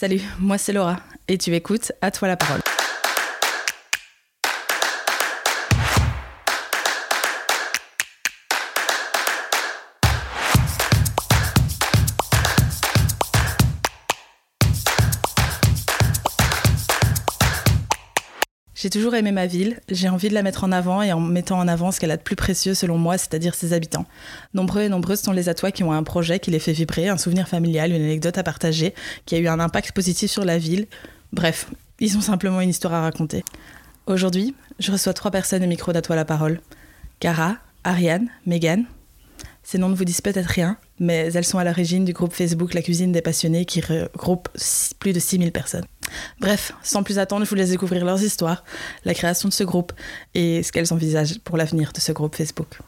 Salut, moi c'est Laura et tu écoutes À toi la parole. J'ai toujours aimé ma ville, j'ai envie de la mettre en avant et en mettant en avant ce qu'elle a de plus précieux selon moi, c'est-à-dire ses habitants. Nombreux et nombreuses sont les atois qui ont un projet qui les fait vibrer, un souvenir familial, une anecdote à partager, qui a eu un impact positif sur la ville. Bref, ils ont simplement une histoire à raconter. Aujourd'hui, je reçois trois personnes au micro d'Atois la parole. Cara, Ariane, Megan. Ces noms ne vous disent peut-être rien, mais elles sont à l'origine du groupe Facebook La Cuisine des Passionnés qui regroupe plus de 6000 personnes. Bref, sans plus attendre, je vous laisse découvrir leurs histoires, la création de ce groupe et ce qu'elles envisagent pour l'avenir de ce groupe Facebook.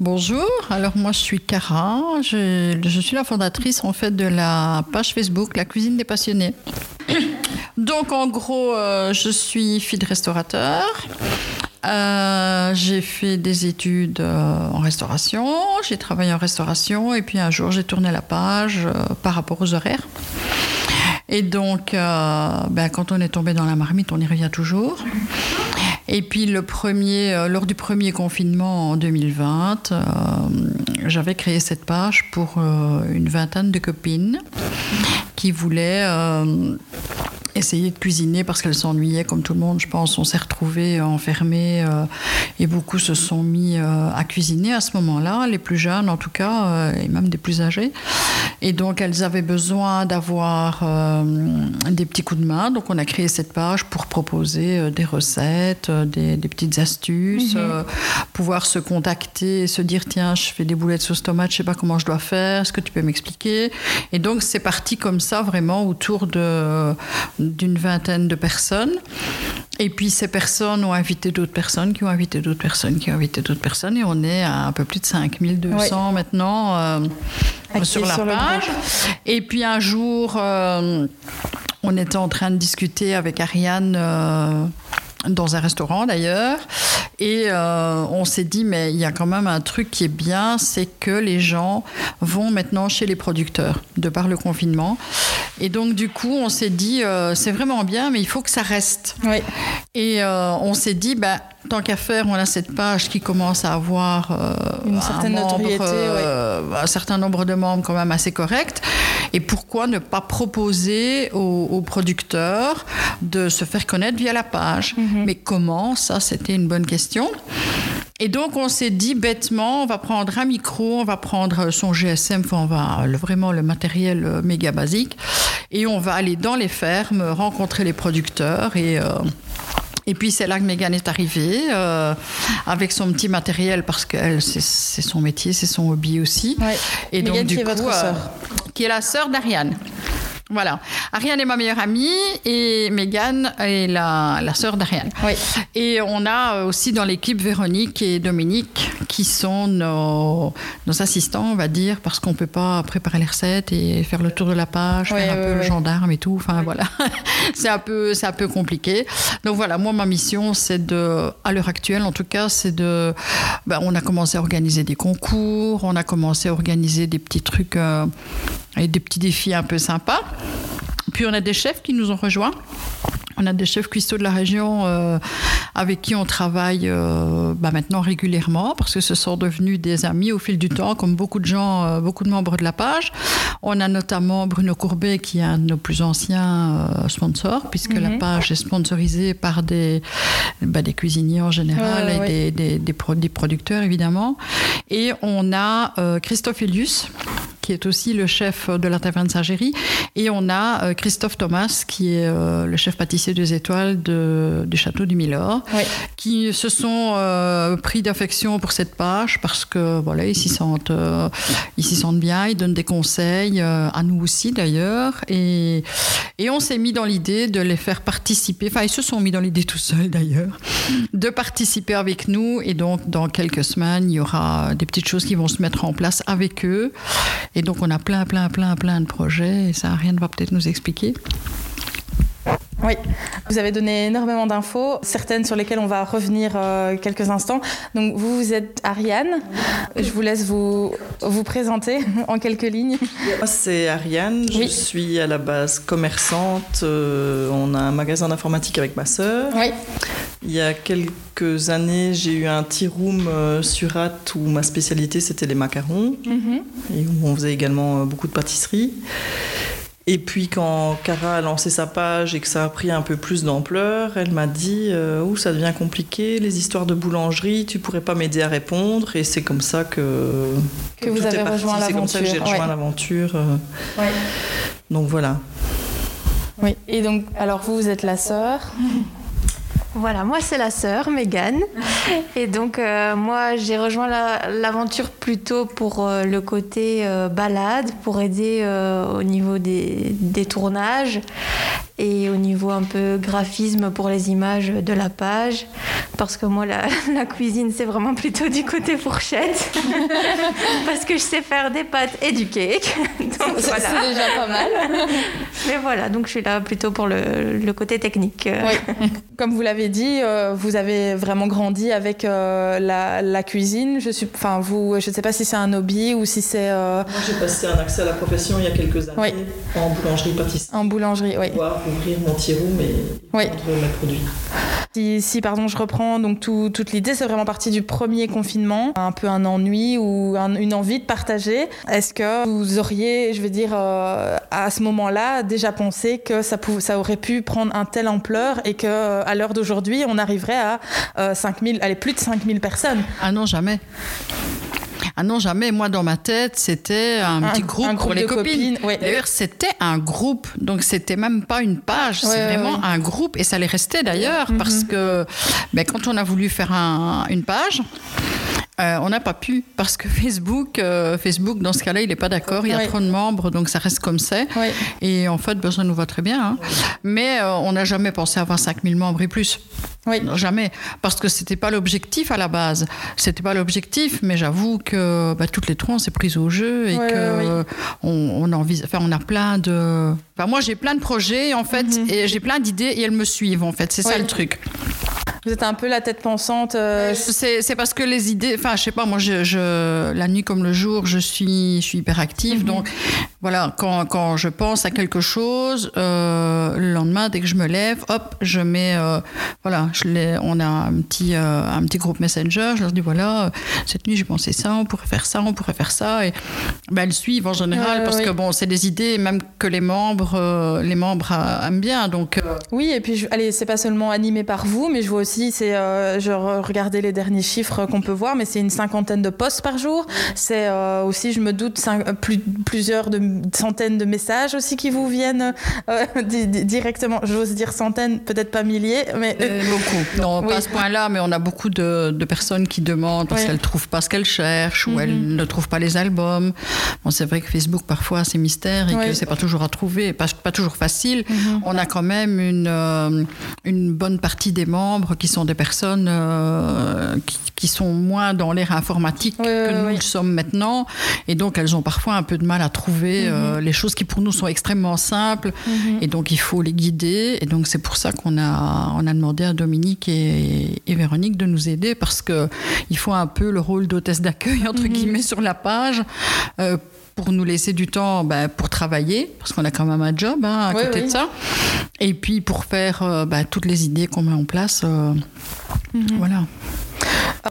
Bonjour, alors moi je suis Cara, je, suis la fondatrice en fait de la page Facebook La Cuisine des Passionnés. Donc en gros, euh, je suis fille de restaurateur. Euh, j'ai fait des études euh, en restauration, j'ai travaillé en restauration et puis un jour j'ai tourné la page euh, par rapport aux horaires. Et donc, ben, quand on est tombé dans la marmite, on y revient toujours. Et puis le premier, lors du premier confinement en 2020, j'avais créé cette page pour une vingtaine de copines qui voulaient essayer de cuisiner parce qu'elle s'ennuyait comme tout le monde, je pense. On s'est retrouvés enfermés euh, et beaucoup se sont mis euh, à cuisiner à ce moment-là, les plus jeunes en tout cas, euh, et même des plus âgés. Et donc elles avaient besoin d'avoir des petits coups de main. Donc on a créé cette page pour proposer des recettes, des, petites astuces, mhm. pouvoir se contacter, se dire tiens, je fais des boulettes sauce tomate, je sais pas comment je dois faire, est-ce que tu peux m'expliquer? Et donc c'est parti comme ça vraiment autour de d'une vingtaine de personnes. Et puis ces personnes ont invité d'autres personnes, qui ont invité d'autres personnes, qui ont invité d'autres personnes. Et on est à un peu plus de 5200 maintenant euh, sur la page. Et puis un jour, euh, on était en train de discuter avec Ariane. Euh, dans un restaurant d'ailleurs. Et euh, on s'est dit, mais il y a quand même un truc qui est bien, c'est que les gens vont maintenant chez les producteurs, de par le confinement. Et donc, du coup, on s'est dit, euh, c'est vraiment bien, mais il faut que ça reste. Oui. Et euh, on s'est dit, bah, tant qu'à faire, on a cette page qui commence à avoir une certaine notoriété, un certain nombre de membres quand même assez corrects. Et pourquoi ne pas proposer aux, producteurs de se faire connaître via la page? Mhm. Mais comment? Ça, c'était une bonne question. Et donc, on s'est dit bêtement, on va prendre un micro, on va prendre son GSM, enfin, on va vraiment le matériel euh, méga basique, et on va aller dans les fermes, rencontrer les producteurs et euh, et puis c'est là que Megan est arrivée euh, avec son petit matériel parce que c'est son métier, c'est son hobby aussi. Et donc du qui est votre sœur, qui est la sœur d'Ariane. Voilà. Ariane est ma meilleure amie et Megan est la, la sœur d'Ariane. Oui. Et on a aussi dans l'équipe Véronique et Dominique qui sont nos, nos assistants, on va dire, parce qu'on ne peut pas préparer les recettes et faire le tour de la page, faire un peu le gendarme et tout. Enfin voilà, c'est un, peu, un peu compliqué. Donc voilà, moi ma mission, c'est de, à l'heure actuelle en tout cas, c'est de. Ben, on a commencé à organiser des concours, on a commencé à organiser des petits trucs. Euh, et des petits défis un peu sympas. Puis on a des chefs qui nous ont rejoints. On a des chefs cuistots de la région euh, avec qui on travaille euh, bah maintenant régulièrement parce que ce sont devenus des amis au fil du temps, comme beaucoup de gens, euh, beaucoup de membres de la page. On a notamment Bruno Courbet qui est un de nos plus anciens sponsors puisque la mhm. page est sponsorisée par des, bah, des cuisiniers en général et des, des, des, producteurs évidemment. Et on a Christophe Elius qui est aussi le chef de la taverne Saint-Géry. Et on a euh, Christophe Thomas, qui est euh, le chef pâtissier des étoiles de, du château du Milord, qui se sont euh, pris d'affection pour cette page parce que voilà, ils s'y sentent, ils s'y sentent bien, ils donnent des conseils, à nous aussi d'ailleurs. Et, et on s'est mis dans l'idée de les faire participer, enfin ils se sont mis dans l'idée tout seuls d'ailleurs, de participer avec nous. Et donc dans quelques semaines, il y aura des petites choses qui vont se mettre en place avec eux. Et donc on a plein, plein, plein, plein de projets et ça, rien ne va peut-être nous expliquer. Oui, vous avez donné énormément d'infos, certaines sur lesquelles on va revenir euh, quelques instants. Donc vous, vous êtes Ariane. Je vous laisse vous, vous présenter en quelques lignes. Moi, c'est Ariane. Je suis à la base commerçante. Euh, on a un magasin d'informatique avec ma sœur. Oui. Il y a quelques années, j'ai eu un tea room euh, sur où ma spécialité c'était les macarons Mhm. et où on faisait également beaucoup de pâtisserie. Et puis quand Cara a lancé sa page et que ça a pris un peu plus d'ampleur, elle m'a dit euh, Ouh, ça devient compliqué, les histoires de boulangerie, tu pourrais pas m'aider à répondre. Et c'est comme ça que, Que vous tout avez est parti. rejoint C'est comme ça que j'ai l'aventure, rejoint ouais. l'aventure. euh, Oui. donc voilà. Oui. Et donc, alors vous, vous êtes la sœur. Voilà, moi c'est la sœur, Mégane. Et donc euh, moi j'ai rejoint la- l'aventure plutôt pour euh, le côté euh, balade, pour aider euh, au niveau des, des tournages et au niveau un peu graphisme pour les images de la page. Parce que moi la, la cuisine c'est vraiment plutôt du côté fourchette. Parce que je sais faire des pâtes et du cake. Donc C'est voilà. c'est déjà pas mal. Mais voilà, donc je suis là plutôt pour le, le côté technique. Oui. Comme vous l'avez dit, euh, vous avez vraiment grandi avec euh, la, la cuisine. Je suis, enfin vous, je ne sais pas si c'est un hobby ou si c'est euh, Moi j'ai passé un accès à la profession il y a quelques années Oui. en boulangerie-pâtisserie. en boulangerie. Oui. Ouvrir mon room et Oui. mes produits. Si, si, pardon, je reprends. Donc tout- toute l'idée, c'est vraiment parti du premier confinement, un peu un ennui ou un- une envie de partager. Est-ce que vous auriez, je veux dire, euh, à ce moment-là, déjà pensé que ça, ça aurait pu prendre un tel ampleur et que euh, à l'heure d'aujourd'hui, on arriverait à euh, 5000, allez, plus de 5000 personnes? Ah non, jamais. Ah non, jamais. Moi, dans ma tête, c'était un, Un- petit groupe, un pour groupe les copines. copines, ouais. D'ailleurs, c'était un groupe. Donc, c'était même pas une page. Ouais, c'est ouais, vraiment un groupe. Et ça l'est resté d'ailleurs, Mhm. parce que ben, quand on a voulu faire un- une page, euh, on n'a pas pu parce que Facebook, euh, Facebook dans ce cas-là, il n'est pas d'accord. Il y a trop de membres, donc ça reste comme c'est. Oui. Et en fait, ben, ça nous va très bien. hein. Mais euh, on n'a jamais pensé avoir 5000 membres et plus. Oui. Non, Jamais, parce que c'était pas l'objectif à la base. C'était pas l'objectif, mais j'avoue que bah, toutes les trois on s'est prises au jeu et que on, on envis- enfin, on a plein de. Enfin, moi j'ai plein de projets en fait et j'ai plein d'idées et elles me suivent en fait. C'est ça le truc. Vous êtes un peu la tête pensante. euh, C'est c'est parce que les idées, enfin, je sais pas, moi, je, je- la nuit comme le jour, je suis, je suis hyper active. Mhm. Donc, voilà, quand, quand je pense à quelque chose, euh, le lendemain, dès que je me lève, hop, je mets, euh, voilà, je on a un petit, euh, un petit groupe Messenger. Je leur dis, voilà, euh, cette nuit, j'ai pensé ça, on pourrait faire ça, on pourrait faire ça. Et ben, elles suivent en général parce que, bon, c'est des idées, même que les membres, euh, les membres euh, aiment bien. Donc, euh, Oui, et puis, je- allez, c'est pas seulement animé par vous, mais je vois aussi, c'est, euh, je re- regardais les derniers chiffres qu'on peut voir, mais c'est une cinquantaine de posts par jour. C'est euh, aussi, je me doute, cinq- euh, plus, plusieurs de, centaines de messages aussi qui vous viennent euh, di- di- directement. J'ose dire centaines, peut-être pas milliers, mais beaucoup. Non, Oui. pas à ce point-là, mais on a beaucoup de, de personnes qui demandent parce Oui. qu'elles ne trouvent pas ce qu'elles cherchent ou Mhm. elles ne trouvent pas les albums. Bon, c'est vrai que Facebook, parfois, c'est mystère et Oui. que c'est pas toujours à trouver, pas, pas toujours facile. Mhm. On a quand même une, une bonne partie des membres qui sont des personnes euh, qui, qui sont moins dans l'ère informatique Oui, que nous oui. le sommes maintenant. Et donc, elles ont parfois un peu de mal à trouver euh, les choses qui, pour nous, sont extrêmement simples. Mhm. Et donc, il faut les guider. Et donc, c'est pour ça qu'on a, on a demandé à Dominique et, et Véronique de nous aider parce que il faut un peu le rôle d'hôtesse d'accueil, entre Mhm. guillemets, sur la page. euh, pour nous laisser du temps ben, pour travailler, parce qu'on a quand même un job hein, à Oui, côté oui. de ça. Et puis pour faire euh, ben, toutes les idées qu'on met en place. euh, Mhm. Voilà.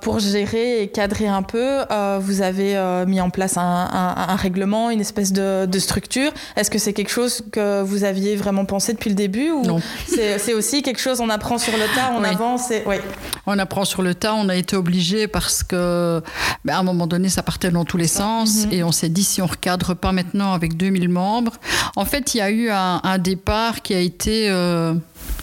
Pour gérer et cadrer un peu, euh, vous avez euh, mis en place un, un- un règlement, une espèce de, de structure. Est-ce que c'est quelque chose que vous aviez vraiment pensé depuis le début ou Non. c'est aussi quelque chose on apprend sur le tas, on Oui. avance et oui. On apprend sur le tas, on a été obligé parce que ben, à un moment donné, ça partait dans tous les sens Mhm. et on s'est dit si on recadre pas maintenant avec 2000 membres. En fait, il y a eu un, un départ qui a été, euh,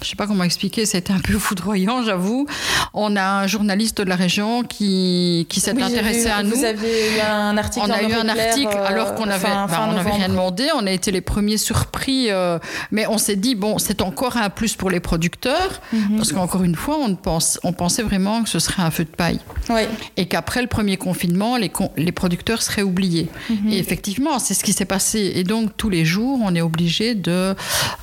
je sais pas comment expliquer, c'était un peu foudroyant, j'avoue. On a un journaliste de la région qui, qui s'est Oui, intéressé vu, à nous. Vous avez eu un article. On a eu un article euh, alors qu'on avait, fin- ben, fin on n'avait novembre. rien demandé. On a été les premiers surpris, euh, mais on s'est dit bon, c'est encore un plus pour les producteurs Mhm. parce qu'encore une fois, on pense, on pensait vraiment que ce serait un feu de paille Oui. et qu'après le premier confinement, les, con- les producteurs seraient oubliés. Mhm. Et effectivement, c'est ce qui s'est passé. Et donc tous les jours, on est obligé de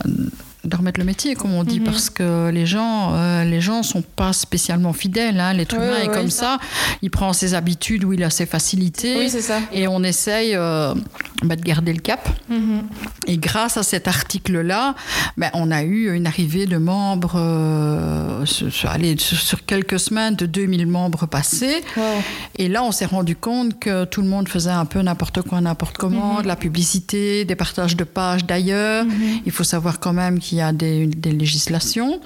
de remettre le métier, comme on dit, parce que les gens, euh, les gens sont pas spécialement fidèles. Hein. L'être humain est comme ça. ça. Il prend ses habitudes où il a ses facilités. Oui, c'est ça. Et on essaye euh, bah, de garder le cap. Mhm. Et grâce à cet article-là, ben, on a eu une arrivée de membres, euh, sur, allez, sur- quelques semaines, de 2000 membres passés. Wow. Et là, on s'est rendu compte que tout le monde faisait un peu n'importe quoi, n'importe comment, de la publicité, des partages de pages d'ailleurs. Il faut savoir quand même qu'il y a des législations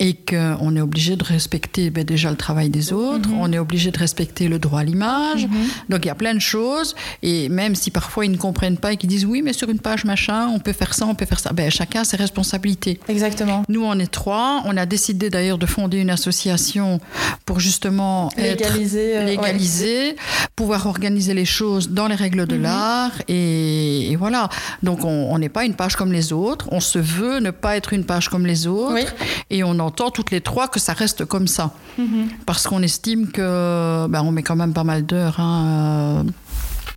et qu'on est obligé de respecter ben, déjà le travail des autres, on est obligé de respecter le droit à l'image. Donc il y a plein de choses. Et même si parfois ils ne comprennent pas et qu'ils disent oui, mais sur une page machin, on peut faire ça, on peut faire ça, ben, chacun a ses responsabilités. Exactement. Nous, on est trois. On a décidé d'ailleurs de fonder une association pour justement être Légaliser, euh, ouais. pouvoir organiser les choses dans les règles Mhm. de l'art. Et, et voilà. Donc, on n'est pas une page comme les autres. On se veut ne pas être une page comme les autres. Oui. Et on entend toutes les trois que ça reste comme ça. Mhm. Parce qu'on estime que ben, on met quand même pas mal d'heures. hein, euh,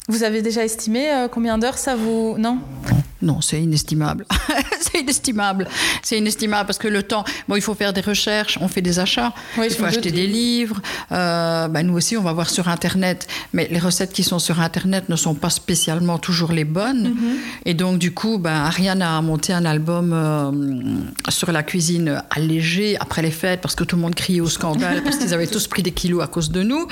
Vous avez déjà estimé euh, combien d'heures ça vous. Non? Non, c'est inestimable. c'est inestimable. C'est inestimable parce que le temps. Bon, il faut faire des recherches, on fait des achats, Oui, il faut acheter des livres. Euh, ben, nous aussi, on va voir sur Internet. Mais les recettes qui sont sur Internet ne sont pas spécialement toujours les bonnes. Mm-hmm. Et donc, du coup, ben, Ariane a monté un album euh, sur la cuisine allégée après les fêtes parce que tout le monde criait au scandale parce qu'ils avaient tous pris des kilos à cause de nous.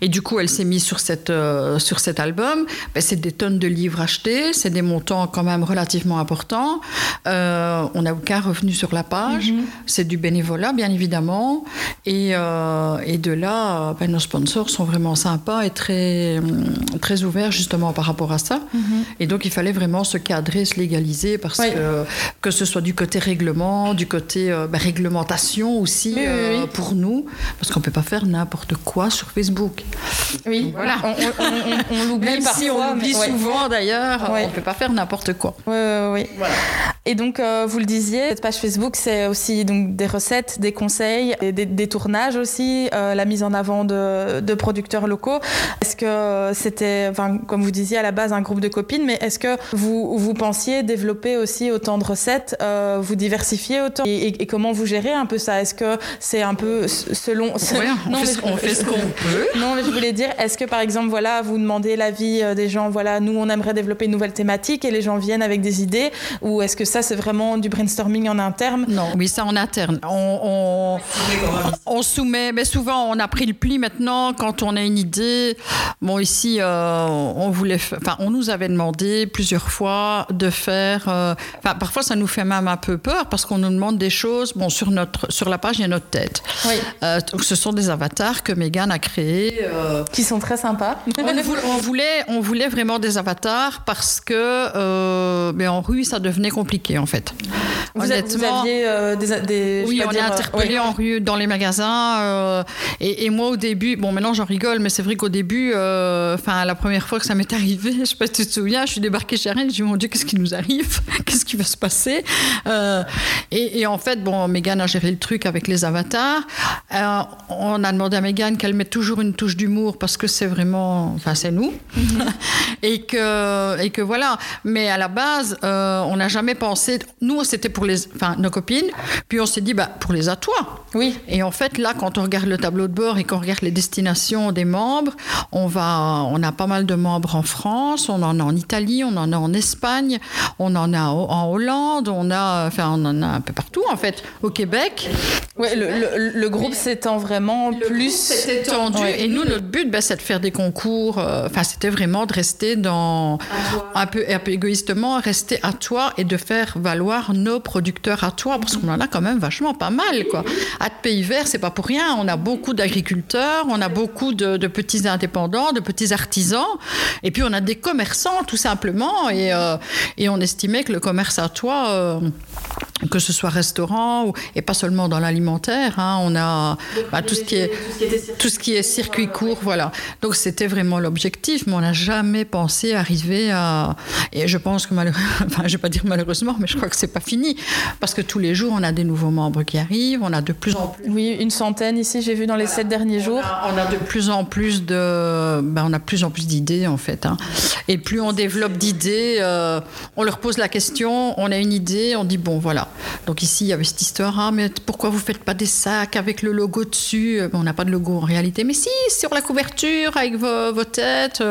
Et du coup, elle s'est mise sur, cette, euh, sur cet album. Ben, c'est des tonnes de livres achetés, c'est des montants quand même relativement importants. Euh, on n'a aucun revenu sur la page. C'est du bénévolat, bien évidemment. Et, euh, et de là, ben, nos sponsors sont vraiment sympas et très, hum, très ouverts justement par rapport à ça. Et donc, il fallait vraiment se cadrer, se légaliser parce Oui. que, que ce soit du côté règlement, du côté euh, ben, réglementation aussi Oui, oui, oui. pour nous, parce qu'on ne peut pas faire n'importe quoi sur Facebook. Oui. Voilà. On, on- on- on l'oublie. Si on l'oublie mais- ouais. souvent d'ailleurs, Ouais. on ne peut pas faire n'importe quoi. Oui, oui, oui. Et donc, euh, vous le disiez, cette page Facebook, c'est aussi donc, des recettes, des conseils, des, des tournages aussi, euh, la mise en avant de, de producteurs locaux. Est-ce que c'était, enfin, comme vous disiez à la base, un groupe de copines, mais est-ce que vous, vous pensiez développer aussi autant de recettes, euh, vous diversifier autant et, et- et comment vous gérez un peu ça? Est-ce que c'est un peu selon... Ouais, on Non, fait mais on fait ce qu'on peut. Non, mais je voulais dire, est-ce que par exemple, voilà, vous demandez l'avis euh, des gens, voilà, nous on aimerait développer une nouvelle thématique et les gens viennent avec des idées, ou est-ce que ça c'est vraiment du brainstorming en interne Non, oui, ça en interne. On, on, on soumet, mais souvent on a pris le pli maintenant quand on a une idée. Bon, ici, euh, on voulait, enfin, on nous avait demandé plusieurs fois de faire. euh, Enfin, parfois ça nous fait même un peu peur parce qu'on nous demande des choses. Bon, sur notre, sur la page il y a notre tête. Oui. Euh, donc, ce sont des avatars que Megan a créés. Qui sont très sympas. on, voulait, on voulait, vraiment des avatars parce que mais en rue, ça devenait compliqué en fait. Vous, a- vous aviez euh, des, des- je Oui, on est euh, interpellé en rue, dans les magasins. euh, et, et moi, au début, bon, maintenant j'en rigole, mais c'est vrai qu'au début, enfin, la première fois que ça m'est arrivé, je sais pas si tu te souviens, je suis débarquée chez Rennes, je dis, mon Dieu, qu'est-ce qui nous arrive? Qu'est-ce qui va se passer? Et, et en fait, bon, Megan a géré le truc avec les avatars. On a demandé à Megan qu'elle mette toujours une touche d'humour parce que c'est vraiment, enfin, c'est nous. et, que, et que voilà. Mais à la base, on n'a jamais pensé. Nous, c'était pour les, enfin, nos copines. Puis on s'est dit, bah, pour les atois. Oui. Et en fait, là, quand on regarde le tableau de bord et qu'on regarde les destinations des membres, on, va, on a pas mal de membres en France, on en a en Italie, on en a en Espagne, on en a en Hollande, on, a, enfin, on en a un peu partout, en fait. Au Québec, Ouais, le, le- le groupe s'étend vraiment plus. c'était tendu. Ouais. Et nous, notre but, ben, c'est de faire des concours. euh, Enfin, c'était vraiment de rester dans un peu, un peu égoïstement, rester à toi et de faire valoir nos producteurs à toi, parce qu'on en a quand même vachement pas mal, quoi. À Pays Vert, c'est pas pour rien. On a beaucoup d'agriculteurs, on a beaucoup de, de petits indépendants, de petits artisans, et puis on a des commerçants, tout simplement. Et, euh, et on estimait que le commerce à toi. euh, que ce soit restaurant ou, et pas seulement dans l'alimentaire, hein, on a bah, tout ce qui est tout ce qui est circuit court, voilà. Donc c'était vraiment l'objectif, mais on n'a jamais pensé arriver à. Et je pense que malheureusement, enfin je vais pas dire malheureusement, mais je crois que c'est pas fini parce que tous les jours on a des nouveaux membres qui arrivent, on a de plus en plus. Oui, une centaine ici, j'ai vu dans les sept derniers jours. On a, on a de plus en plus de, ben, on a plus en plus d'idées en fait. hein. Et plus on développe d'idées, euh, on leur pose la question, on a une idée, on dit bon voilà, Donc ici, il y avait cette histoire, ah, mais pourquoi vous faites pas des sacs avec le logo dessus? On n'a pas de logo en réalité, mais si, sur la couverture, avec vos, têtes.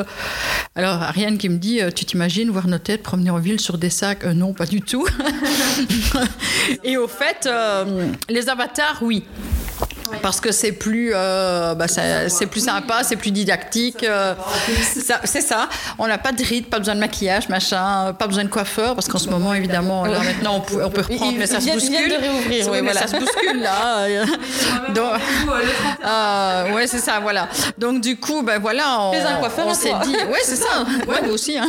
Alors, Ariane qui me dit, tu t'imagines voir nos têtes promener en ville sur des sacs? Non, pas du tout. Et au fait, les avatars, oui. Parce que c'est plus, euh, bah, c'est plus sympa, c'est plus didactique. Euh, c'est ça. On n'a pas de ride, pas besoin de maquillage, machin, pas besoin de coiffeur, parce qu'en ce moment, évidemment, là, maintenant, on peut, on peut reprendre, mais ça se bouscule. de réouvrir, oui, voilà. Ça se bouscule, là. Donc, euh, ouais, c'est ça, voilà. Donc, du coup, ben voilà, on, on s'est dit, ouais, c'est ça. Ouais, nous aussi. Hein.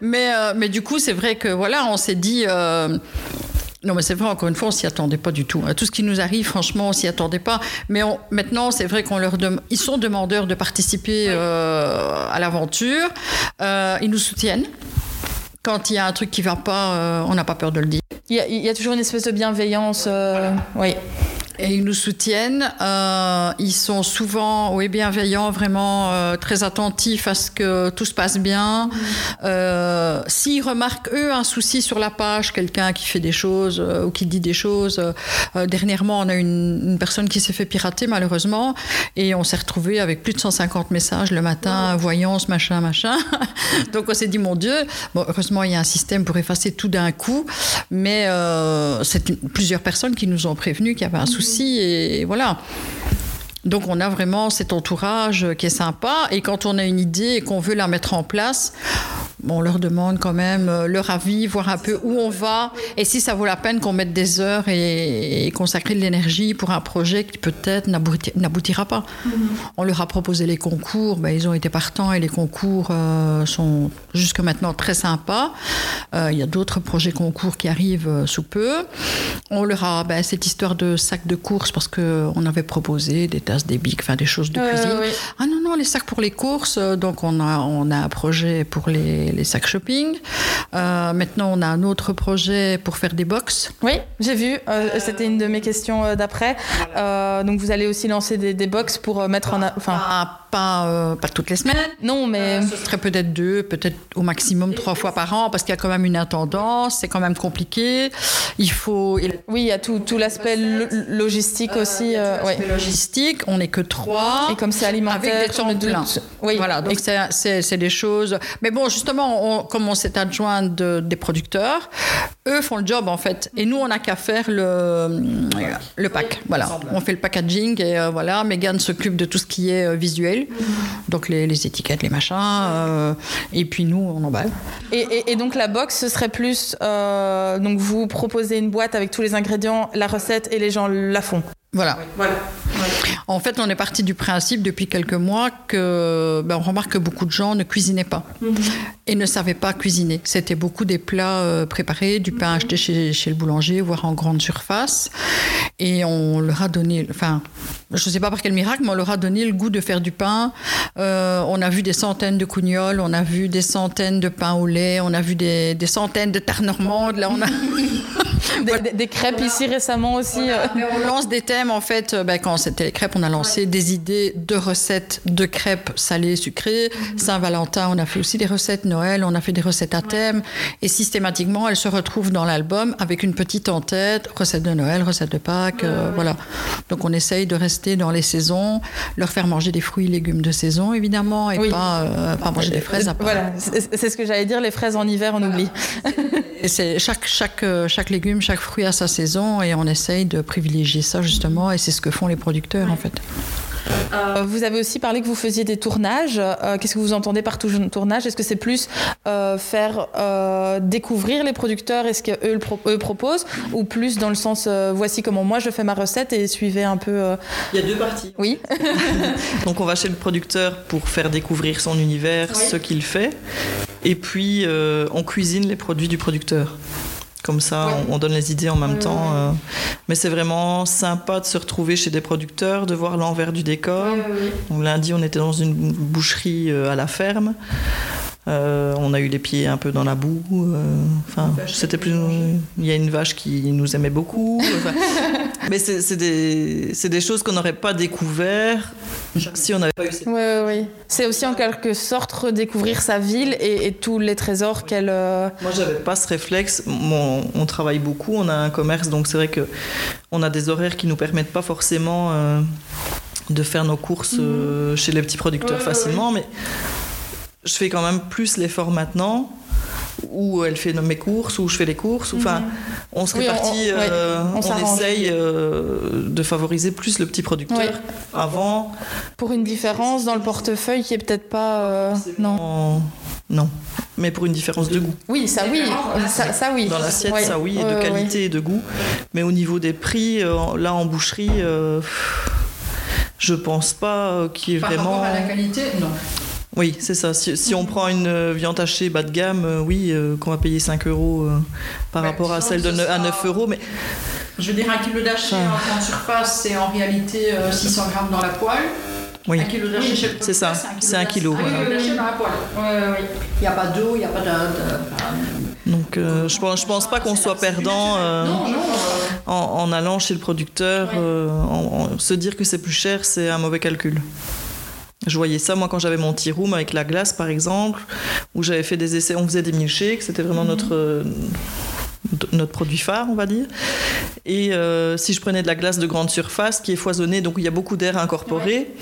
Mais, euh, mais du coup, c'est vrai que voilà, on s'est dit. Non, mais c'est vrai, encore une fois, on s'y attendait pas du tout. Tout ce qui nous arrive, franchement, on s'y attendait pas. Mais maintenant, c'est vrai qu'on leur ils sont demandeurs de participer euh, à l'aventure. Euh, ils nous soutiennent. Quand il y a un truc qui va pas, euh, on n'a pas peur de le dire. Il y, a, toujours une espèce de bienveillance. Oui et ils nous soutiennent. Euh, ils sont souvent oui, bienveillants, vraiment euh, très attentifs à ce que tout se passe bien. Euh, S'ils remarquent, eux, un souci sur la page, quelqu'un qui fait des choses ou qui dit des choses. Dernièrement, on a une, une personne qui s'est fait pirater, malheureusement, et on s'est retrouvé avec plus de 150 messages le matin, voyance, machin, machin. Donc on s'est dit, mon Dieu, bon, heureusement, il y a un système pour effacer tout d'un coup, mais c'est plusieurs personnes qui nous ont prévenus qu'il y avait un souci et voilà. Donc on a vraiment cet entourage qui est sympa et quand on a une idée et qu'on veut la mettre en place, on leur demande quand même euh, leur avis, voir un peu où on va et si ça vaut la peine qu'on mette des heures et, consacrer de l'énergie pour un projet qui peut-être n'aboutira pas. Mm-hmm. On leur a proposé les concours, ben, ils ont été partants et les concours euh, sont jusque maintenant très sympas. Euh, il y a d'autres projets concours qui arrivent sous peu. On leur a ben, cette histoire de sacs de courses parce qu'on avait proposé des tasses, des bics, enfin des choses de cuisine. Ah non, non, les sacs pour les courses. Donc on a, on a un projet pour les les, sacs shopping. Euh, maintenant, on a un autre projet pour faire des box. Oui, j'ai vu. Euh, c'était une de mes questions euh, d'après. donc, vous allez aussi lancer des, des box pour mettre en. Enfin, pas, pas toutes les semaines. Non, mais. ce serait peut-être deux, peut-être au maximum trois fois par an, parce qu'il y a quand même une intendance, c'est quand même compliqué. Il faut. Oui, il y a tout, tout l'aspect logistique aussi. ouais. Logistique, on n'est que trois. Et comme c'est alimentaire, avec des Oui, voilà, donc c'est des choses. Mais bon, justement, on, comme on s'est adjoint des producteurs, eux font le job en fait. Et nous, on n'a qu'à faire le, le pack. Voilà, on fait le packaging et euh, voilà. Megan s'occupe de tout ce qui est euh, visuel, donc les, étiquettes, les machins. Euh, et puis nous, on emballe. Et, et, donc la box, ce serait plus. donc vous proposez une boîte avec tous les ingrédients, la recette et les gens la font. Voilà. voilà. En fait, on est parti du principe depuis quelques mois que ben, on remarque que beaucoup de gens ne cuisinaient pas mhm. et ne savaient pas cuisiner. C'était beaucoup des plats euh, préparés, du pain acheté chez, chez, le boulanger, voire en grande surface. Et on leur a donné, enfin, je ne sais pas par quel miracle, mais on leur a donné le goût de faire du pain. Euh, on a vu des centaines de cougnoles, on a vu des centaines de pains au lait, on a vu des, des centaines de tartes normandes. Là, on a des, crêpes ici récemment aussi. Euh. On lance des thèmes en fait. Ben, quand c'était les crêpes, on a lancé des idées de recettes de crêpes salées, sucrées. Mhm. Saint-Valentin, on a fait aussi des recettes Noël, on a fait des recettes à thème. Et systématiquement, elles se retrouvent dans l'album avec une petite en tête, recettes de Noël, recettes de Pâques, euh, voilà. Donc on essaye de rester dans les saisons, leur faire manger des fruits et légumes de saison évidemment, et pas, euh, pas manger des fraises après. Voilà, c'est ce que j'allais dire, les fraises en hiver, on oublie. et c'est chaque, chaque, chaque légume, chaque fruit a sa saison, et on essaye de privilégier ça justement, et c'est ce que font les producteurs en fait. Euh, vous avez aussi parlé que vous faisiez des tournages. Euh, qu'est-ce que vous entendez par tournage? Est-ce que c'est plus euh, faire découvrir les producteurs et ce qu'eux eux proposent ou plus dans le sens voici comment moi je fais ma recette et suivez un peu Il y a deux parties. Oui. Donc on va chez le producteur pour faire découvrir son univers, ce qu'il fait. Et puis on cuisine les produits du producteur. Comme ça, on, donne les idées en même temps. Euh. Mais c'est vraiment sympa de se retrouver chez des producteurs, de voir l'envers du décor. lundi, on était dans une boucherie euh, à la ferme. Euh, on a eu les pieds un peu dans la boue. euh, Enfin, c'était plus. Il y a une vache qui nous aimait beaucoup. enfin, mais c'est des, c'est des choses qu'on n'aurait pas découvert si on n'avait pas eu cette Oui, oui, oui. C'est aussi en quelque sorte redécouvrir sa ville et, et tous les trésors qu'elle. euh, Moi, j'avais pas ce réflexe. On travaille beaucoup, on a un commerce, donc c'est vrai que on a des horaires qui nous permettent pas forcément euh, de faire nos courses euh, chez les petits producteurs Ouais, ouais, facilement, mais je fais quand même plus l'effort maintenant. Où elle fait mes courses, où je fais les courses. ou Enfin, on se Oui, on- répartit, on- ouais, euh, on on, s'arrange. essaye euh, de favoriser plus le petit producteur. Ouais. Avant, pour une différence dans le portefeuille qui est peut-être pas. euh, non. non, mais pour une différence de goût. Oui, ça oui. Ça, ça oui. Dans l'assiette, Ouais. ça oui, et de qualité et de goût. Mais au niveau des prix, euh, là en boucherie, euh, je pense pas qu'il y ait Par vraiment. rapport à la qualité, non. Oui, c'est ça. Si, si on prend une euh, viande hachée bas de gamme, euh, oui, euh, qu'on va payer 5 euros euh, par Ouais, rapport à celle de ce ne- à sera- 9 euros. Mais Je veux dire, un kilo d'haché Ah. en grande surface, c'est en réalité euh, 600 grammes dans la poêle. oui, Un kilo d'haché chez le c'est ça, c'est un kilo, voilà. Un kilo d'haché dans la poêle. Ouais, ouais, ouais. Il n'y a pas d'eau, il n'y a pas de. de- donc euh, je pense, je pense pas qu'on soit perdant Non, non. en, en allant chez le producteur. Euh, en- se dire que c'est plus cher, c'est un mauvais calcul. Je voyais ça, moi, quand j'avais mon tea room avec la glace, par exemple, où j'avais fait des essais, on faisait des milkshakes, c'était vraiment Mhm. notre, euh, notre produit phare, on va dire. Et euh, si je prenais de la glace de grande surface, qui est foisonnée, donc il y a beaucoup d'air incorporé,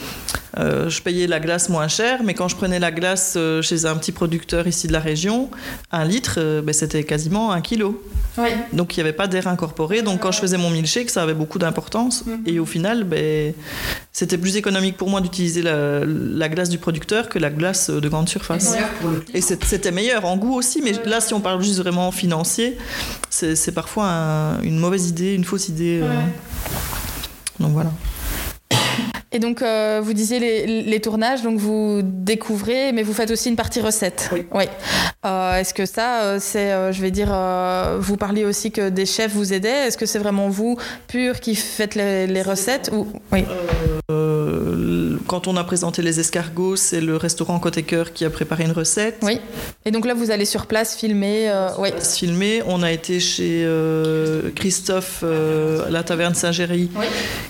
euh, je payais la glace moins cher, mais quand je prenais la glace euh, chez un petit producteur ici de la région, un litre, euh, ben, c'était quasiment un kilo. Ouais. Donc il n'y avait pas d'air incorporé. Donc quand je faisais mon milkshake, ça avait beaucoup d'importance. Et au final, ben, c'était plus économique pour moi d'utiliser la, la glace du producteur que la glace de grande surface. Et c'était meilleur en goût aussi, mais là, si on parle juste vraiment financier, c'est parfois un- une mauvaise idée, une fausse idée. euh. Donc voilà. Et donc, euh, vous disiez les, les tournages, donc vous découvrez, mais vous faites aussi une partie recette. Oui. Euh, Est-ce que ça, c'est, euh, je vais dire, euh, vous parliez aussi que des chefs vous aidaient. Est-ce que c'est vraiment vous, pur, qui faites les, les recettes ou... Oui. Euh, quand on a présenté les escargots, c'est le restaurant Côté Cœur qui a préparé une recette. Oui. Et donc là, vous allez sur place filmer. euh, oui. filmer. On a été chez euh, Christophe à la taverne Saint-Géry Oui.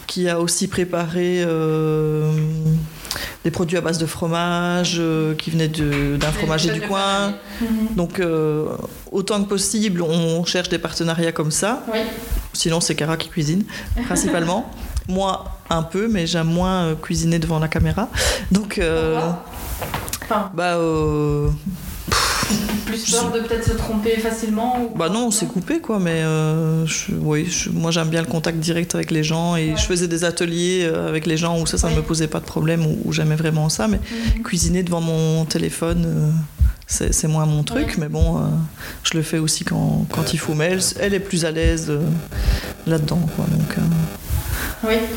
qui a aussi préparé des produits à base de fromage euh, qui venaient d'un fromager du coin. Donc euh, autant que possible, on cherche des partenariats comme ça. Oui. Sinon, c'est Cara qui cuisine principalement. Moi, un peu, mais j'aime moins euh, cuisiner devant la caméra. Donc, euh, Enfin, bah, euh, plus peur de peut-être se tromper facilement ou... Bah non, on s'est coupé quoi, mais euh, je- oui, je- moi j'aime bien le contact direct avec les gens et je faisais des ateliers avec les gens où ça, ça ne me posait pas de problème, où, où j'aimais vraiment ça, mais cuisiner devant mon téléphone, euh, c'est moins mon truc, mais bon, euh, je le fais aussi quand, quand il faut, mais elle, elle est plus à l'aise euh, là-dedans quoi, donc... euh, Oui.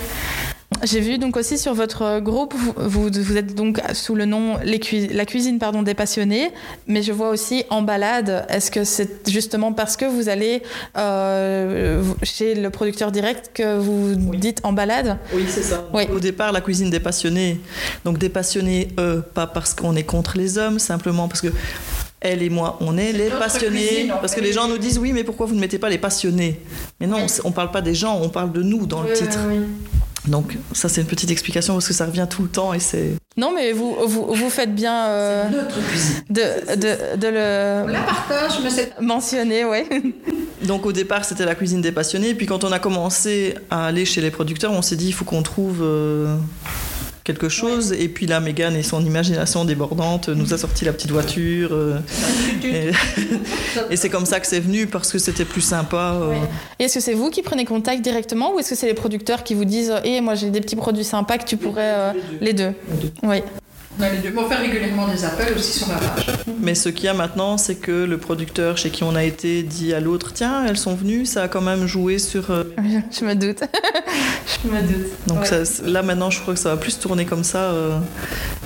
J'ai vu donc aussi sur votre groupe, vous, êtes donc sous le nom les La cuisine pardon, des passionnés, mais je vois aussi en balade. Est-ce que c'est justement parce que vous allez euh, chez le producteur direct que vous dites en balade? Oui, c'est ça. Oui. Au départ, la cuisine des passionnés. Donc des passionnés, euh, pas parce qu'on est contre les hommes, simplement parce que elle et moi, on est les passionnés. cuisine, parce fait. que les gens nous disent oui, mais pourquoi vous ne mettez pas les passionnés? Mais non, on parle pas des gens, on parle de nous dans le titre. Donc ça, c'est une petite explication parce que ça revient tout le temps et c'est. Non, mais vous, vous, vous faites bien euh, Notre cuisine. de, de, de On le la partage, mais c'est. mentionner, ouais. Donc au départ, c'était la cuisine des passionnés. Puis quand on a commencé à aller chez les producteurs, on s'est dit il faut qu'on trouve euh, quelque chose. Et puis là, Mégane et son imagination débordante nous a sorti la petite voiture. euh, et et c'est comme ça que c'est venu parce que c'était plus sympa. euh. Et est-ce que c'est vous qui prenez contact directement ou est-ce que c'est les producteurs qui vous disent Eh, moi j'ai des petits produits sympas que tu pourrais. euh, Les deux. Oui. On a les deux. Mais on fait régulièrement des appels aussi sur la page. Mais ce qu'il y a maintenant, c'est que le producteur chez qui on a été dit à l'autre tiens, elles sont venues, ça a quand même joué sur. euh, Je me doute. je me doute. Donc Ouais. ça- là maintenant, je crois que ça va plus tourner comme ça euh,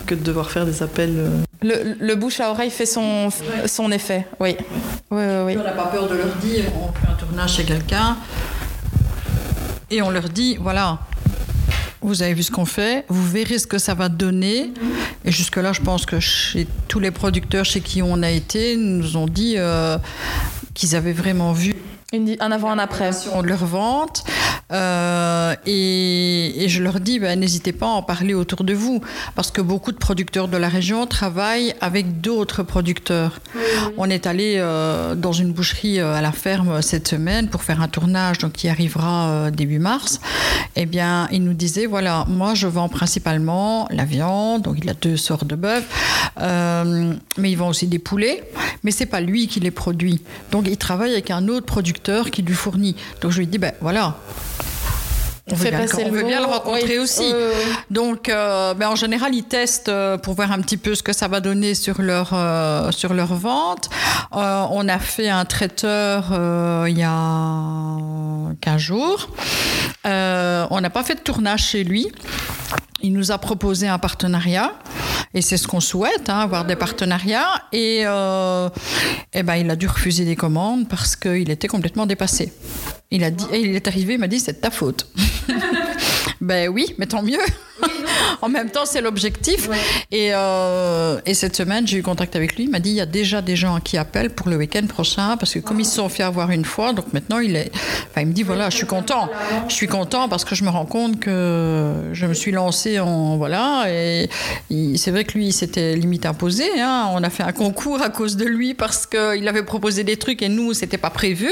que de devoir faire des appels. euh. Le, le bouche à oreille fait son, son effet, oui. Oui, oui, oui. On n'a pas peur de leur dire, on fait un tournage chez quelqu'un et on leur dit, voilà, vous avez vu ce qu'on fait, vous verrez ce que ça va donner. Et jusque-là, je pense que chez tous les producteurs chez qui on a été, nous ont dit euh, qu'ils avaient vraiment vu un avant, un après. de leur vente. Euh, et, je leur dis, ben, n'hésitez pas à en parler autour de vous, parce que beaucoup de producteurs de la région travaillent avec d'autres producteurs. On est allé euh, dans une boucherie euh, à la ferme cette semaine pour faire un tournage, donc qui arrivera début mars. Eh bien, il nous disait, voilà, moi je vends principalement la viande, donc il a deux sortes de bœuf, mais il vend aussi des poulets, mais c'est pas lui qui les produit. Donc il travaille avec un autre producteur qui lui fournit. Donc je lui dis, ben voilà, on, veut, bien, le, rencontrer aussi. Donc, euh, ben, en général, ils testent euh, pour voir un petit peu ce que ça va donner sur leur, euh, sur leur vente. on a fait un traiteur il y a 15 jours. on n'a pas fait de tournage chez lui. Il nous a proposé un partenariat. Et c'est ce qu'on souhaite, hein, avoir des partenariats. Et, eh ben, il a dû refuser des commandes parce qu'il était complètement dépassé. Il, a dit, il est arrivé, il m'a dit c'est ta faute. ben oui, mais tant mieux. En même temps, c'est l'objectif. Et, euh, et, cette semaine, j'ai eu contact avec lui. Il m'a dit il y a déjà des gens qui appellent pour le week-end prochain parce que comme ils se sont fait avoir une fois, donc maintenant il est. Enfin, il me dit voilà, je suis content. Je suis content parce que je me rends compte que je me suis lancé en voilà. Et c'est vrai que lui, s'était limite imposé. Hein. On a fait un concours à cause de lui parce qu'il avait proposé des trucs et nous, c'était pas prévu.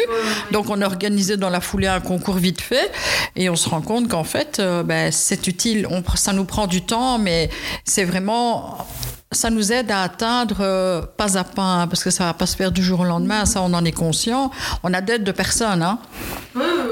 Donc on a organisé dans la foulée un concours vite fait et on se rend compte qu'en fait, euh, ben, c'est utile. On, ça nous prend du temps, mais c'est vraiment ça nous aide à atteindre euh, pas à pas, hein, parce que ça va pas se faire du jour au lendemain, ça on en est conscient. On a d'aide de personne, hein.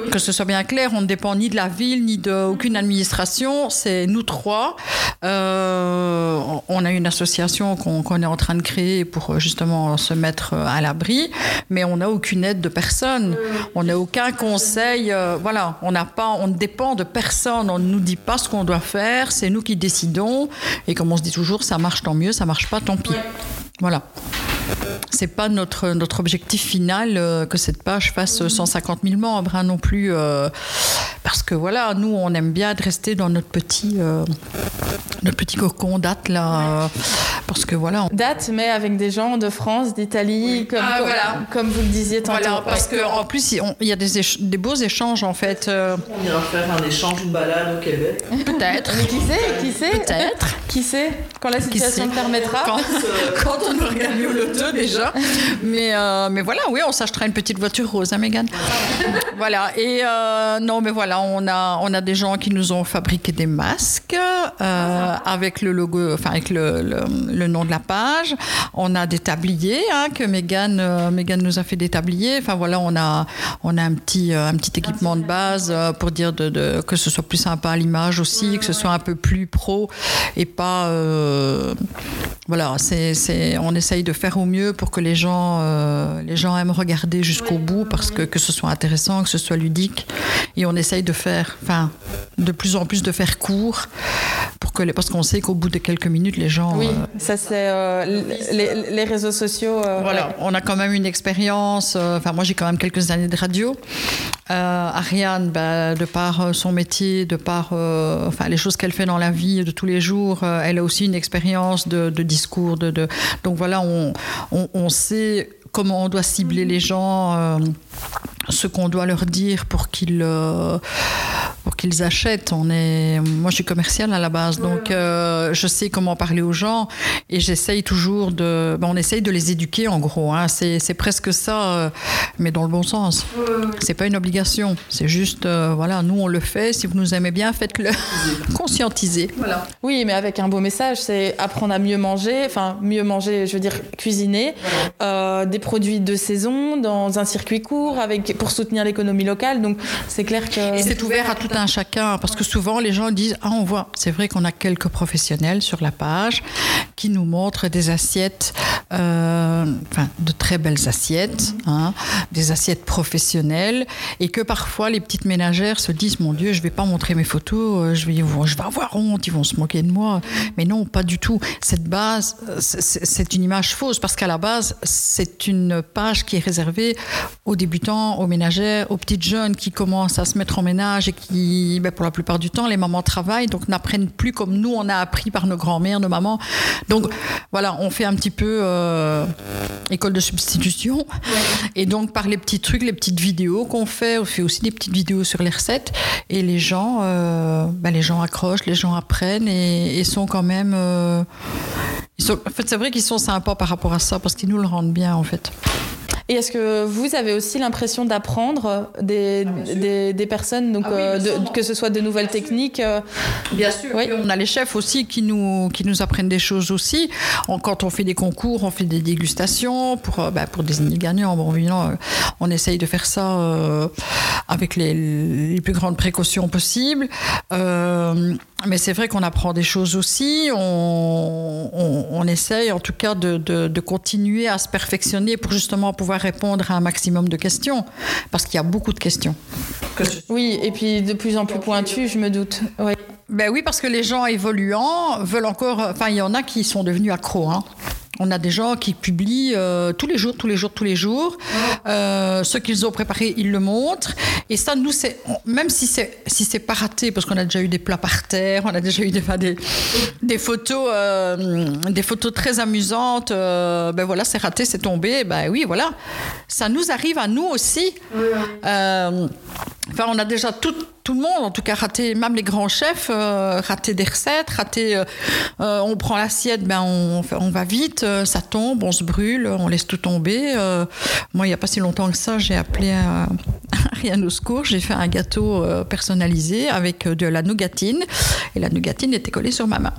que ce soit bien clair, on ne dépend ni de la ville ni d'aucune administration, c'est nous trois. Euh, on a une association qu'on est en train de créer pour euh, justement se mettre à l'abri, mais on n'a aucune aide de personne, on n'a aucun conseil, voilà, on n'a pas, on ne dépend de personne, on ne nous dit pas ce qu'on doit faire, c'est nous qui décidons, et comme on se dit toujours, ça marche tant mieux ça marche pas, tant pis. Voilà. C'est pas notre, notre objectif final euh, que cette page fasse 150 000 membres hein, non plus. Euh, parce que voilà, nous, on aime bien rester dans notre petit, euh, notre petit cocon date là. parce que voilà. Date, mais avec des gens de France, d'Italie, comme, ah, comme, vous le disiez tantôt. Voilà, parce qu'en plus, il y a des, des, beaux échanges en fait. On ira faire un échange, une balade au Québec. Peut-être. mais qui sait Qui sait Peut-être. Qui sait Quand la situation le permettra. Quand, quand on aura gagné le déjà. Mais, euh, mais voilà, oui, on s'achètera une petite voiture rose, hein, Megan Voilà. Et euh, non, mais voilà, on a, on a des gens qui nous ont fabriqué des masques euh, avec le logo, enfin avec le, le, nom de la page. On a des tabliers hein, que Megan, Megan nous a fait des tabliers. Enfin voilà, on a, on a un petit, un petit équipement de base pour dire de, de, que ce soit plus sympa à l'image aussi, que ce soit un peu plus pro et pas, voilà, c'est, on essaye de faire au mieux pour que les gens, euh, les gens aiment regarder jusqu'au bout parce que, que ce soit intéressant, que ce soit ludique. Et on essaye de faire, enfin, de plus en plus de faire court pour que les, parce qu'on sait qu'au bout de quelques minutes, les gens. Oui, euh, ça c'est euh, les, les, réseaux sociaux. voilà, on a quand même une expérience. Enfin, moi j'ai quand même quelques années de radio. Ariane, bah, de par son métier, de par enfin les choses qu'elle fait dans la vie de tous les jours, elle a aussi une expérience de, de discours. De, de, donc voilà, on, on, sait comment on doit cibler les gens, euh, ce qu'on doit leur dire pour qu'ils euh, pour qu'ils achètent. On est, moi, je suis commerciale à la base, donc euh, je sais comment parler aux gens et j'essaye toujours de. Ben, on essaye de les éduquer en gros. Hein. C'est, presque ça, mais dans le bon sens. C'est pas une obligation. C'est juste, voilà, nous on le fait. Si vous nous aimez bien, faites-le. Conscientiser. Voilà. Oui, mais avec un beau message, c'est apprendre à mieux manger. Enfin, mieux manger, je veux dire cuisiner. des produits de saison dans un circuit court avec pour soutenir l'économie locale. Donc c'est clair que et c'est ouvert à tout un chacun parce que souvent les gens disent ah on voit c'est vrai qu'on a quelques professionnels sur la page qui nous montrent des assiettes, euh, enfin de très belles assiettes, hein, des assiettes professionnelles et que parfois les petites ménagères se disent mon Dieu je vais pas montrer mes photos, euh, je vais je vais avoir honte, ils vont se moquer de moi. Mais non pas du tout. Cette base c'est une image fausse parce qu'à la base c'est une page qui est réservée aux débutants, aux ménagères, aux petites jeunes qui commencent à se mettre en ménage et qui ben, pour la plupart du temps, les mamans travaillent, donc n'apprennent plus comme nous, on a appris par nos grands-mères, nos mamans. Donc voilà, on fait un petit peu euh, école de substitution. Et donc par les petits trucs, les petites vidéos qu'on fait, on fait aussi des petites vidéos sur les recettes. Et les gens, euh, ben, les gens accrochent, les gens apprennent et, et sont quand même... euh, ils sont- en fait, c'est vrai qu'ils sont sympas par rapport à ça, parce qu'ils nous le rendent bien, en fait. Et est-ce que vous avez aussi l'impression d'apprendre des, des, des personnes, donc Ah oui, euh, de- que ce soit de nouvelles techniques euh, Bien sûr. Oui. on a les chefs aussi qui nous, qui nous apprennent des choses aussi. On- quand on fait des concours, on fait des dégustations pour, euh, bah, pour désigner le gagnant. Bon, évidemment, on essaye de faire ça euh, avec les, les plus grandes précautions possibles. Euh, mais c'est vrai qu'on apprend des choses aussi. On, on, on essaye en tout cas de, de, de continuer à se perfectionner pour justement pouvoir répondre à un maximum de questions. Parce qu'il y a beaucoup de questions. Oui, et puis de plus en plus pointu, je me doute. Ouais. Ben oui, parce que les gens évoluants veulent encore. Enfin, il y en a qui sont devenus accros. hein. On a des gens qui publient euh, tous les jours, tous les jours, tous les jours. Euh, ce qu'ils ont préparé, ils le montrent. Et ça, nous, c'est même si c'est si c'est pas raté, parce qu'on a déjà eu des plats par terre, on a déjà eu des enfin, des, des photos euh, des photos très amusantes. ben voilà, c'est raté, c'est tombé. Ben oui, voilà. Ça nous arrive à nous aussi. Enfin, on a déjà tout, tout le monde, en tout cas, raté, même les grands chefs, euh, raté des recettes, raté. euh, euh, on prend l'assiette, ben on, va vite, euh, ça tombe, on se brûle, on laisse tout tomber. Moi, il n'y a pas si longtemps que ça, j'ai appelé à, Ariane au secours, j'ai fait un gâteau personnalisé avec de la nougatine, et la nougatine était collée sur ma main.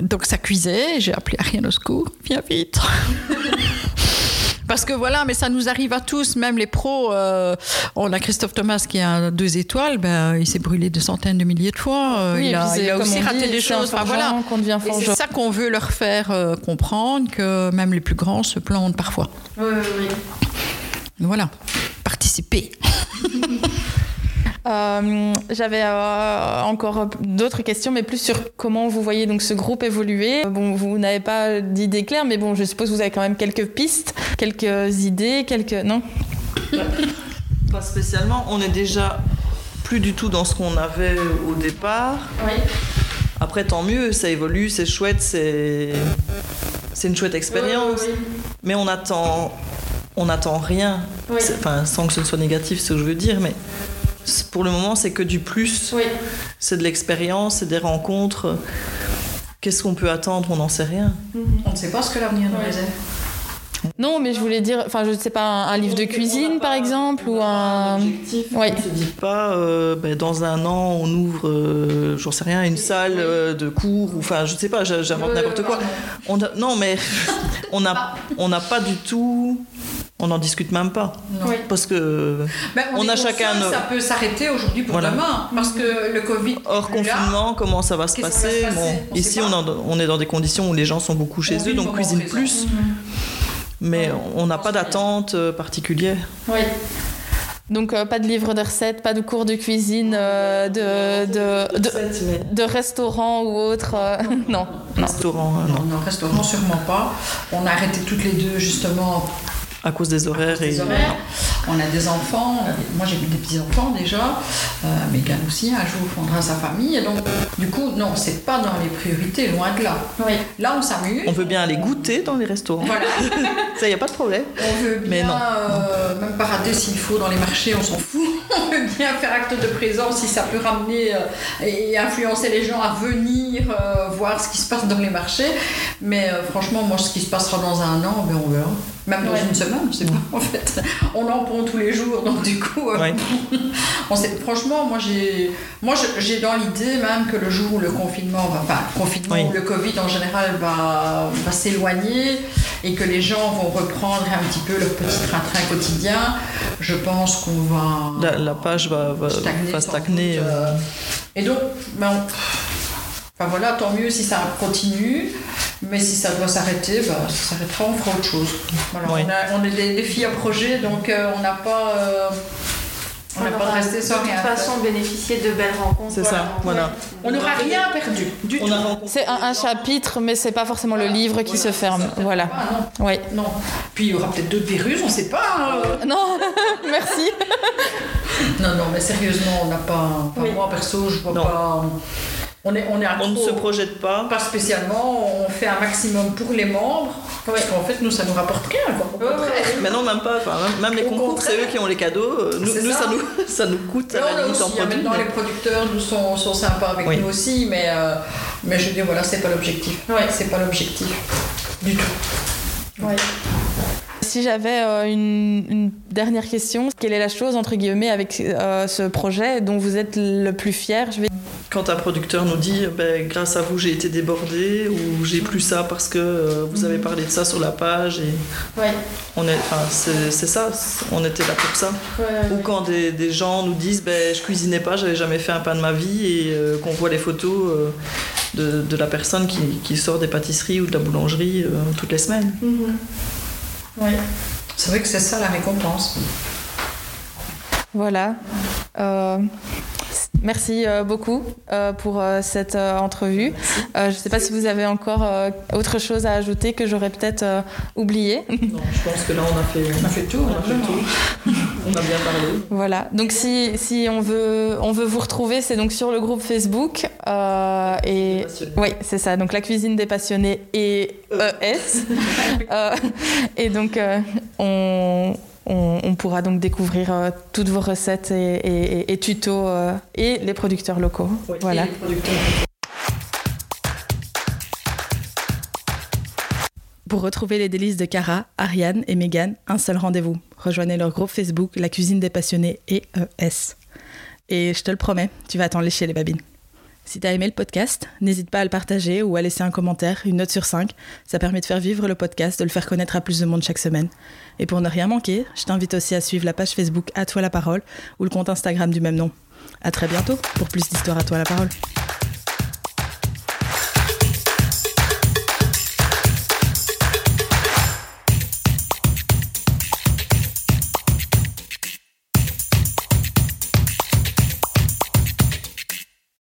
Donc ça cuisait, j'ai appelé Ariane au secours, viens vite. Parce que voilà, mais ça nous arrive à tous, même les pros. euh, on a Christophe Thomas qui a deux étoiles, ben, il s'est brûlé de centaines de milliers de fois. euh, Oui, il a, il aussi raté dit, des choses. Enfin, voilà. c'est ça qu'on veut leur faire euh, comprendre, que même les plus grands se plantent parfois. Voilà, participer. Euh, J'avais euh, encore d'autres questions, mais plus sur comment vous voyez donc ce groupe évoluer. Bon, vous n'avez pas d'idée claire, mais bon, je suppose que vous avez quand même quelques pistes, quelques idées, quelques non? Pas spécialement. On est déjà plus du tout dans ce qu'on avait au départ. Oui. Après, tant mieux, ça évolue, c'est chouette, c'est c'est une chouette expérience. Mais on attend, on attend rien. Oui. Enfin, sans que ce soit négatif, ce que je veux dire, mais pour le moment, c'est que du plus. Oui. C'est de l'expérience, c'est des rencontres. Qu'est-ce qu'on peut attendre? On n'en sait rien. On ne sait pas ce que l'avenir nous Ouais. réserve. Non, mais je voulais dire, enfin, je ne sais pas, un, un livre de cuisine par exemple, ou un. objectif. Oui. On ne se dit pas, euh, ben, dans un an, on ouvre, euh, j'en sais rien, une salle euh, de cours, ou enfin, je ne sais pas, j'invente n'importe quoi. On a- non, mais on n'a on n'a pas du tout. On n'en discute même pas. Oui. Parce que, Ben, On a chacun nos- Ça peut s'arrêter aujourd'hui pour Voilà. demain, parce que le Covid. hors plus là. confinement, comment ça va se va passer se passer? Bon, On Ici, pas. on, en- on est dans des conditions où les gens sont beaucoup chez eux, donc cuisinent plus. Mais on n'a pas d'attente euh, particulière. Oui. Donc, euh, pas de livre de recettes, pas de cours de cuisine, euh, de, de, de, de restaurant ou autre. euh, non. non. Restaurant, non. Non, non, restaurant, sûrement pas. On a arrêté toutes les deux, justement, À cause des horaires. des et, horaires. On a des enfants. Moi, j'ai des petits-enfants déjà. Euh, Megan aussi, un jour, fondera sa famille. Et donc, du coup, non, c'est pas dans les priorités, loin de là. Oui. Là, on s'amuse. On veut bien aller goûter dans les restaurants. Voilà. Ça, il n'y a pas de problème. On veut bien, Mais non. euh, même parader s'il faut dans les marchés, on s'en fout. On veut bien faire acte de présence si ça peut ramener euh, et influencer les gens à venir euh, voir ce qui se passe dans les marchés. Mais euh, franchement, moi, ce qui se passera dans un an, ben, on verra. Même dans Ouais. une semaine, je sais pas, en fait. On en prend tous les jours, donc du coup, euh, Ouais. on sait, franchement, moi, j'ai, moi, j'ai dans l'idée même que le jour où le confinement va, enfin, confinement Oui. ou le Covid en général va, va s'éloigner et que les gens vont reprendre un petit peu leur petit train-train quotidien, je pense qu'on va La, la page va, va, stagner. va sans stagner. doute, euh. Et donc, ben, on- enfin voilà, tant mieux si ça continue. Mais si ça doit s'arrêter, ben, ça s'arrêtera, on fera autre chose. Voilà, Oui. on, a, on est des, des filles à projet, donc euh, on n'a pas. euh, On n'a pas de rester sans de toute rien façon bénéficier de belles rencontres. C'est ça, voilà. On n'aura rien perdu du On tout. C'est un, un chapitre, mais c'est pas forcément le livre qui se ferme. Voilà. Ah, non, Oui. non. Puis il y aura peut-être d'autres virus, on ne sait pas. euh. Non, merci. Non, non, mais sérieusement, on n'a pas. enfin, Moi, perso, je vois Non. pas. On est, on est On ne se projette pas. Pas spécialement, on fait un maximum pour les membres. Parce qu'en fait, nous, ça nous rapporte rien. Quoi. Mais non, même pas. Enfin, même, les Au concours, c'est eux qui ont les cadeaux. Euh, Nous, ça. ça. nous, ça nous coûte à Là, on la en hein, produit. maintenant, mais- les producteurs nous sont, sont sympas avec Oui. nous aussi, mais, euh, mais je veux dire, voilà, c'est pas l'objectif. Ouais, c'est pas l'objectif. Du tout. Si j'avais euh, une, une dernière question, quelle est la chose, entre guillemets, avec euh, ce projet dont vous êtes le plus fier? Je vais... Quand un producteur nous dit ben, grâce à vous j'ai été débordé ou j'ai plus ça parce que euh, vous avez parlé de ça sur la page et Ouais. on est enfin c'est ça on était là pour ça. Ou quand des, des gens nous disent ben je cuisinais pas j'avais jamais fait un pain de ma vie et euh, qu'on voit les photos euh, de, de la personne qui, qui sort des pâtisseries ou de la boulangerie euh, toutes les semaines C'est vrai que c'est ça la récompense. Voilà. Euh, merci euh, beaucoup euh, pour euh, cette entrevue. Je ne sais pas si vous avez encore autre chose à ajouter que j'aurais peut-être oublié. non je pense que là on a fait On a fait tout. on a fait tout on a bien parlé Voilà. Donc si, si on, veut, on veut vous retrouver, c'est donc sur le groupe Facebook. euh, et oui, c'est ça. Donc la cuisine des passionnés et ES. Euh, et donc euh, on, on, on pourra donc découvrir euh, toutes vos recettes et, et- et- et tutos euh, et les producteurs locaux. Oui. Voilà. Et les producteurs. Pour retrouver les délices de Cara, Ariane et Megan, un seul rendez-vous. Rejoignez leur groupe Facebook, La Cuisine des Passionnés et ES. Et je te le promets, tu vas t'en lécher les babines. Si t'as aimé le podcast, n'hésite pas à le partager ou à laisser un commentaire, une note sur 5. Ça permet de faire vivre le podcast, de le faire connaître à plus de monde chaque semaine. Et pour ne rien manquer, je t'invite aussi à suivre la page Facebook À toi la parole ou le compte Instagram du même nom. À très bientôt pour plus d'histoires à toi la parole.